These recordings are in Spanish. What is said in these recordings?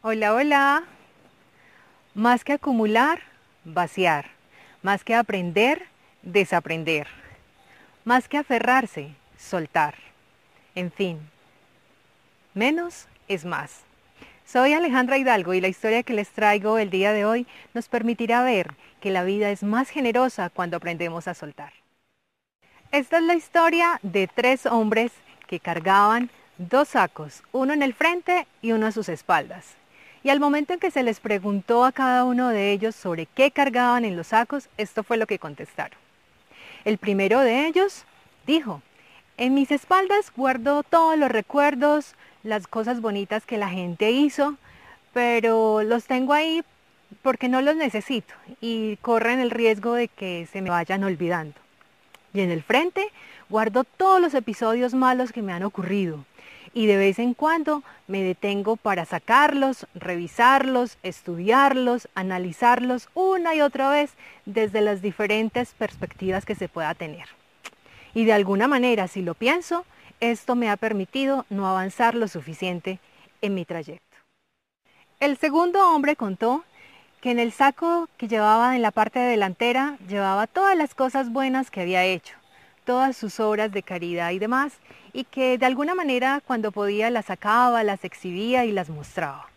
Hola, hola. Más que acumular, vaciar. Más que aprender, desaprender. Más que aferrarse, soltar. En fin, menos es más. Soy Alejandra Hidalgo y la historia que les traigo el día de hoy nos permitirá ver que la vida es más generosa cuando aprendemos a soltar. Esta es la historia de tres hombres que cargaban dos sacos, uno en el frente y uno a sus espaldas. Y al momento en que se les preguntó a cada uno de ellos sobre qué cargaban en los sacos, esto fue lo que contestaron. El primero de ellos dijo, en mis espaldas guardo todos los recuerdos, las cosas bonitas que la gente hizo, pero los tengo ahí porque no los necesito y corren el riesgo de que se me vayan olvidando. Y en el frente guardo todos los episodios malos que me han ocurrido y de vez en cuando me detengo para sacarlos, revisarlos, estudiarlos, analizarlos una y otra vez desde las diferentes perspectivas que se pueda tener. Y de alguna manera, si lo pienso, esto me ha permitido no avanzar lo suficiente en mi trayecto. El segundo hombre contó que en el saco que llevaba en la parte delantera llevaba todas las cosas buenas que había hecho, todas sus obras de caridad y demás, y que de alguna manera cuando podía las sacaba, las exhibía y las mostraba.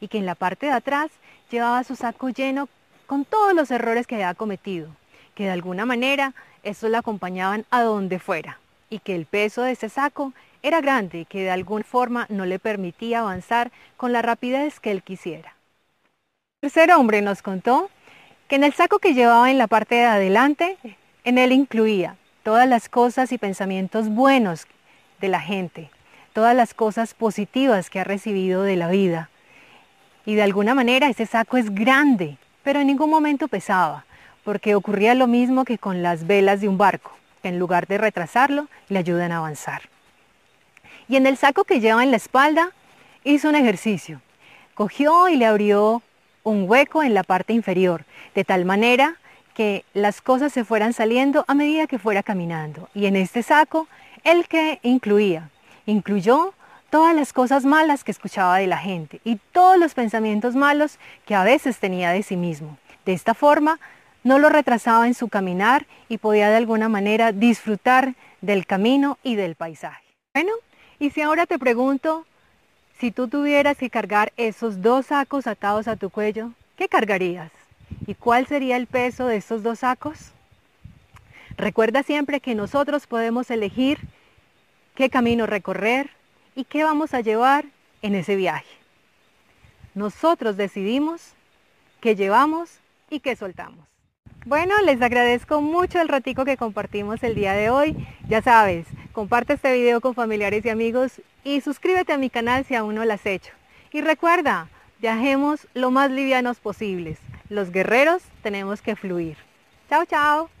Y que en la parte de atrás llevaba su saco lleno con todos los errores que había cometido, que de alguna manera estos le acompañaban a donde fuera, y que el peso de ese saco era grande y que de alguna forma no le permitía avanzar con la rapidez que él quisiera. El tercer hombre nos contó que en el saco que llevaba en la parte de adelante, en él incluía todas las cosas y pensamientos buenos de la gente, todas las cosas positivas que ha recibido de la vida. Y de alguna manera ese saco es grande, pero en ningún momento pesaba, porque ocurría lo mismo que con las velas de un barco, que en lugar de retrasarlo, le ayudan a avanzar. Y en el saco que lleva en la espalda, hizo un ejercicio. Cogió y le abrió un hueco en la parte inferior, de tal manera que las cosas se fueran saliendo a medida que fuera caminando. Y en este saco, el que incluía, incluyó todas las cosas malas que escuchaba de la gente y todos los pensamientos malos que a veces tenía de sí mismo. De esta forma, no lo retrasaba en su caminar y podía de alguna manera disfrutar del camino y del paisaje. Bueno, y si ahora te pregunto, si tú tuvieras que cargar esos dos sacos atados a tu cuello, ¿qué cargarías? ¿Y cuál sería el peso de estos dos sacos? Recuerda siempre que nosotros podemos elegir qué camino recorrer y qué vamos a llevar en ese viaje. Nosotros decidimos qué llevamos y qué soltamos. Bueno, les agradezco mucho el ratico que compartimos el día de hoy. Ya sabes, comparte este video con familiares y amigos y suscríbete a mi canal si aún no lo has hecho. Y recuerda, viajemos lo más livianos posibles. Los guerreros tenemos que fluir. Chao, chao.